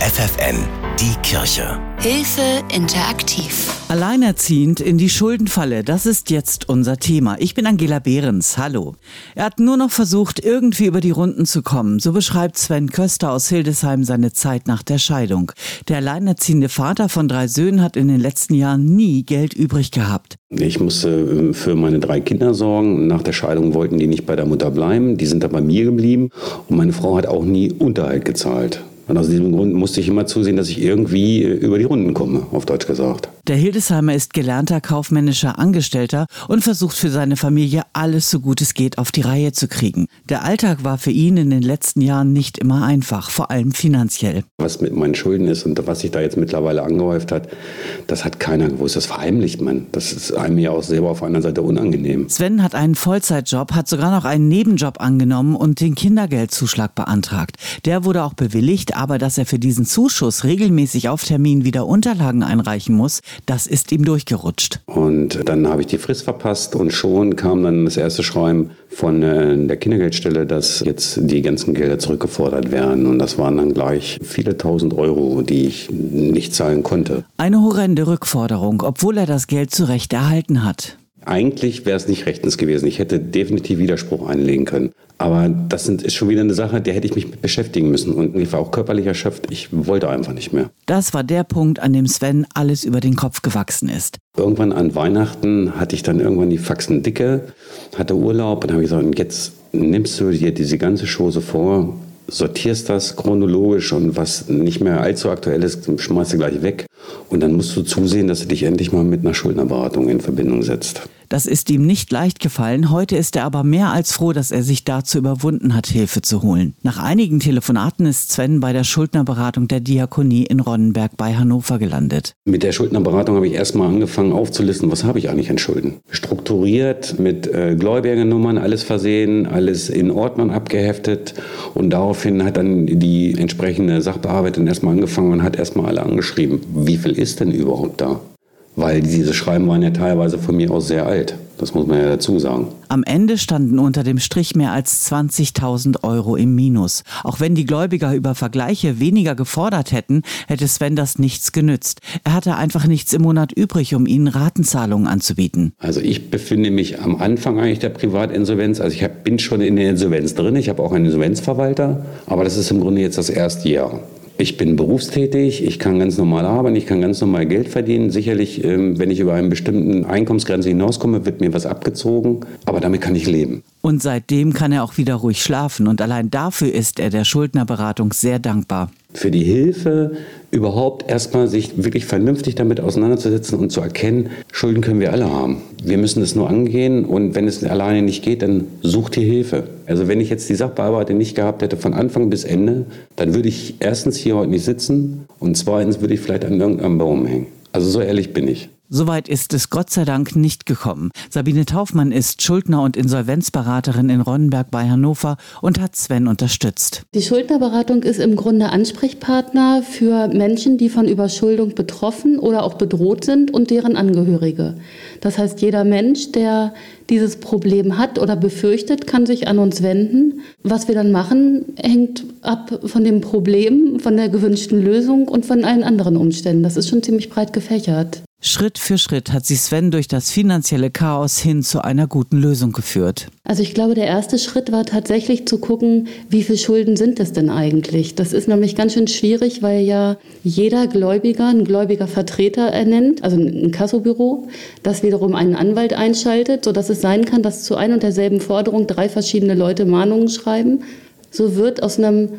FFN, die Kirche. Hilfe interaktiv. Alleinerziehend in die Schuldenfalle, das ist jetzt unser Thema. Ich bin Angela Behrens, hallo. Er hat nur noch versucht, irgendwie über die Runden zu kommen. So beschreibt Sven Köster aus Hildesheim seine Zeit nach der Scheidung. Der alleinerziehende Vater von drei Söhnen hat in den letzten Jahren nie Geld übrig gehabt. Ich musste ähm, für meine drei Kinder sorgen. Nach der Scheidung wollten die nicht bei der Mutter bleiben. Die sind da bei mir geblieben. Und meine Frau hat auch nie Unterhalt gezahlt. Und aus diesem Grund musste ich immer zusehen, dass ich irgendwie äh, über die Runden komme, auf Deutsch gesagt. Der Hildesheimer ist gelernter kaufmännischer Angestellter und versucht für seine Familie alles so gut es geht auf die Reihe zu kriegen. Der Alltag war für ihn in den letzten Jahren nicht immer einfach, vor allem finanziell. Was mit meinen Schulden ist und was sich da jetzt mittlerweile angehäuft hat, das hat keiner gewusst. Das verheimlicht man. Das ist einem ja auch selber auf einer Seite unangenehm. Sven hat einen Vollzeitjob, hat sogar noch einen Nebenjob angenommen und den Kindergeldzuschlag beantragt. Der wurde auch bewilligt, aber dass er für diesen Zuschuss regelmäßig auf Termin wieder Unterlagen einreichen muss, das ist ihm durchgerutscht. Und dann habe ich die Frist verpasst und schon kam dann das erste Schreiben von äh, der Kindergeldstelle, dass jetzt die ganzen Gelder zurückgefordert werden. Und das waren dann gleich viele tausend Euro, die ich nicht zahlen konnte. Eine horrende Rückforderung, obwohl er das Geld zu Recht erhalten hat. Eigentlich wäre es nicht rechtens gewesen. Ich hätte definitiv Widerspruch einlegen können. Aber das sind, ist schon wieder eine Sache, der hätte ich mich mit beschäftigen müssen. Und ich war auch körperlich erschöpft. Ich wollte einfach nicht mehr. Das war der Punkt, an dem Sven alles über den Kopf gewachsen ist. Irgendwann an Weihnachten hatte ich dann irgendwann die Faxen dicke, hatte Urlaub und habe gesagt, und jetzt nimmst du dir diese ganze Chose vor, sortierst das chronologisch und was nicht mehr allzu aktuell ist, schmeißt du gleich weg. Und dann musst du zusehen, dass du dich endlich mal mit einer Schuldnerberatung in Verbindung setzt. Das ist ihm nicht leicht gefallen. Heute ist er aber mehr als froh, dass er sich dazu überwunden hat, Hilfe zu holen. Nach einigen Telefonaten ist Sven bei der Schuldnerberatung der Diakonie in Ronnenberg bei Hannover gelandet. Mit der Schuldnerberatung habe ich erstmal angefangen aufzulisten, was habe ich eigentlich an Schulden. Strukturiert mit äh, Gläubigernummern, alles versehen, alles in Ordnung abgeheftet. Und daraufhin hat dann die entsprechende Sachbearbeiterin erstmal angefangen und hat erstmal alle angeschrieben, wie viel ist denn überhaupt da? Weil diese Schreiben waren ja teilweise von mir aus sehr alt. Das muss man ja dazu sagen. Am Ende standen unter dem Strich mehr als 20.000 Euro im Minus. Auch wenn die Gläubiger über Vergleiche weniger gefordert hätten, hätte Sven das nichts genützt. Er hatte einfach nichts im Monat übrig, um ihnen Ratenzahlungen anzubieten. Also ich befinde mich am Anfang eigentlich der Privatinsolvenz. Also ich bin schon in der Insolvenz drin. Ich habe auch einen Insolvenzverwalter. Aber das ist im Grunde jetzt das erste Jahr. Ich bin berufstätig, ich kann ganz normal arbeiten, ich kann ganz normal Geld verdienen. Sicherlich, ähm, wenn ich über eine bestimmte Einkommensgrenze hinauskomme, wird mir was abgezogen, aber damit kann ich leben. Und seitdem kann er auch wieder ruhig schlafen und allein dafür ist er der Schuldnerberatung sehr dankbar für die Hilfe, überhaupt erstmal sich wirklich vernünftig damit auseinanderzusetzen und zu erkennen, Schulden können wir alle haben. Wir müssen es nur angehen und wenn es alleine nicht geht, dann sucht ihr Hilfe. Also wenn ich jetzt die Sachbearbeitung nicht gehabt hätte von Anfang bis Ende, dann würde ich erstens hier heute nicht sitzen und zweitens würde ich vielleicht an irgendeinem Baum hängen. Also so ehrlich bin ich. Soweit ist es Gott sei Dank nicht gekommen. Sabine Taufmann ist Schuldner- und Insolvenzberaterin in Ronnenberg bei Hannover und hat Sven unterstützt. Die Schuldnerberatung ist im Grunde Ansprechpartner für Menschen, die von Überschuldung betroffen oder auch bedroht sind und deren Angehörige. Das heißt, jeder Mensch, der dieses Problem hat oder befürchtet, kann sich an uns wenden. Was wir dann machen, hängt ab von dem Problem, von der gewünschten Lösung und von allen anderen Umständen. Das ist schon ziemlich breit gefächert. Schritt für Schritt hat sie Sven durch das finanzielle Chaos hin zu einer guten Lösung geführt. Also ich glaube, der erste Schritt war tatsächlich zu gucken, wie viele Schulden sind es denn eigentlich? Das ist nämlich ganz schön schwierig, weil ja jeder Gläubiger einen Gläubigervertreter ernennt, also ein Kassobüro, das wiederum einen Anwalt einschaltet, sodass es sein kann, dass zu ein und derselben Forderung drei verschiedene Leute Mahnungen schreiben. So wird aus einem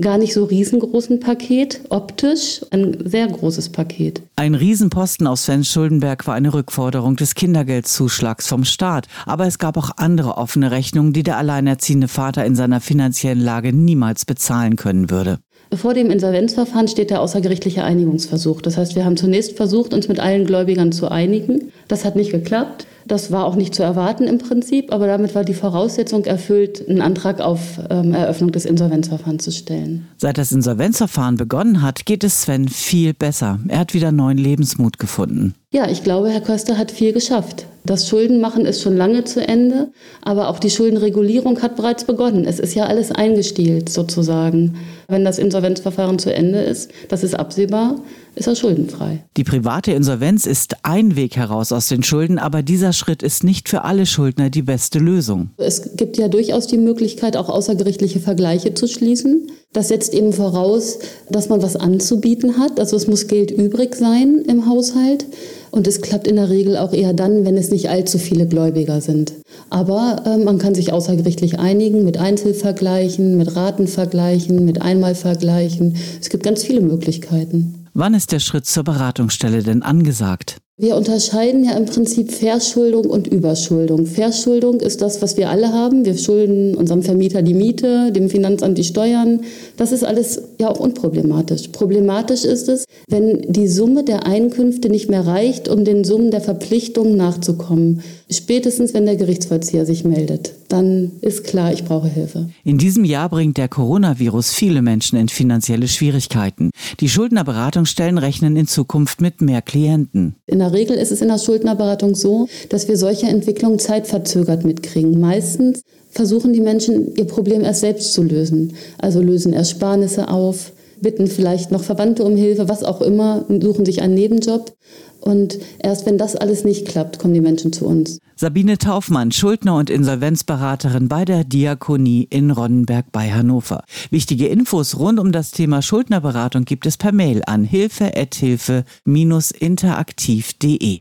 gar nicht so riesengroßen Paket, optisch ein sehr großes Paket. Ein Riesenposten aus Sven Schuldenberg war eine Rückforderung des Kindergeldzuschlags vom Staat. Aber es gab auch andere offene Rechnungen, die der alleinerziehende Vater in seiner finanziellen Lage niemals bezahlen können würde. Vor dem Insolvenzverfahren steht der außergerichtliche Einigungsversuch. Das heißt, wir haben zunächst versucht, uns mit allen Gläubigern zu einigen. Das hat nicht geklappt. Das war auch nicht zu erwarten im Prinzip, aber damit war die Voraussetzung erfüllt, einen Antrag auf ähm, Eröffnung des Insolvenzverfahrens zu stellen. Seit das Insolvenzverfahren begonnen hat, geht es Sven viel besser. Er hat wieder neuen Lebensmut gefunden. Ja, ich glaube, Herr Köster hat viel geschafft. Das Schuldenmachen ist schon lange zu Ende, aber auch die Schuldenregulierung hat bereits begonnen. Es ist ja alles eingestielt sozusagen. Wenn das Insolvenzverfahren zu Ende ist, das ist absehbar, ist er schuldenfrei. Die private Insolvenz ist ein Weg heraus aus den Schulden, aber dieser Schritt ist nicht für alle Schuldner die beste Lösung. Es gibt ja durchaus die Möglichkeit, auch außergerichtliche Vergleiche zu schließen. Das setzt eben voraus, dass man was anzubieten hat. Also es muss Geld übrig sein im Haushalt. Und es klappt in der Regel auch eher dann, wenn es nicht allzu viele Gläubiger sind. Aber äh, man kann sich außergerichtlich einigen mit Einzelvergleichen, mit Ratenvergleichen, mit Einmalvergleichen. Es gibt ganz viele Möglichkeiten. Wann ist der Schritt zur Beratungsstelle denn angesagt? Wir unterscheiden ja im Prinzip Verschuldung und Überschuldung. Verschuldung ist das, was wir alle haben. Wir schulden unserem Vermieter die Miete, dem Finanzamt die Steuern. Das ist alles ja auch unproblematisch. Problematisch ist es, wenn die Summe der Einkünfte nicht mehr reicht, um den Summen der Verpflichtungen nachzukommen. Spätestens, wenn der Gerichtsvollzieher sich meldet. Dann ist klar, ich brauche Hilfe. In diesem Jahr bringt der Coronavirus viele Menschen in finanzielle Schwierigkeiten. Die Schuldnerberatungsstellen rechnen in Zukunft mit mehr Klienten. In der Regel ist es in der Schuldnerberatung so, dass wir solche Entwicklungen zeitverzögert mitkriegen. Meistens versuchen die Menschen, ihr Problem erst selbst zu lösen. Also lösen Ersparnisse auf, bitten vielleicht noch Verwandte um Hilfe, was auch immer, suchen sich einen Nebenjob. Und erst wenn das alles nicht klappt, kommen die Menschen zu uns. Sabine Taufmann, Schuldner und Insolvenzberaterin bei der Diakonie in Ronnenberg bei Hannover. Wichtige Infos rund um das Thema Schuldnerberatung gibt es per Mail an hilfe-interaktiv.de.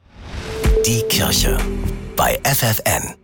Die Kirche bei FFN.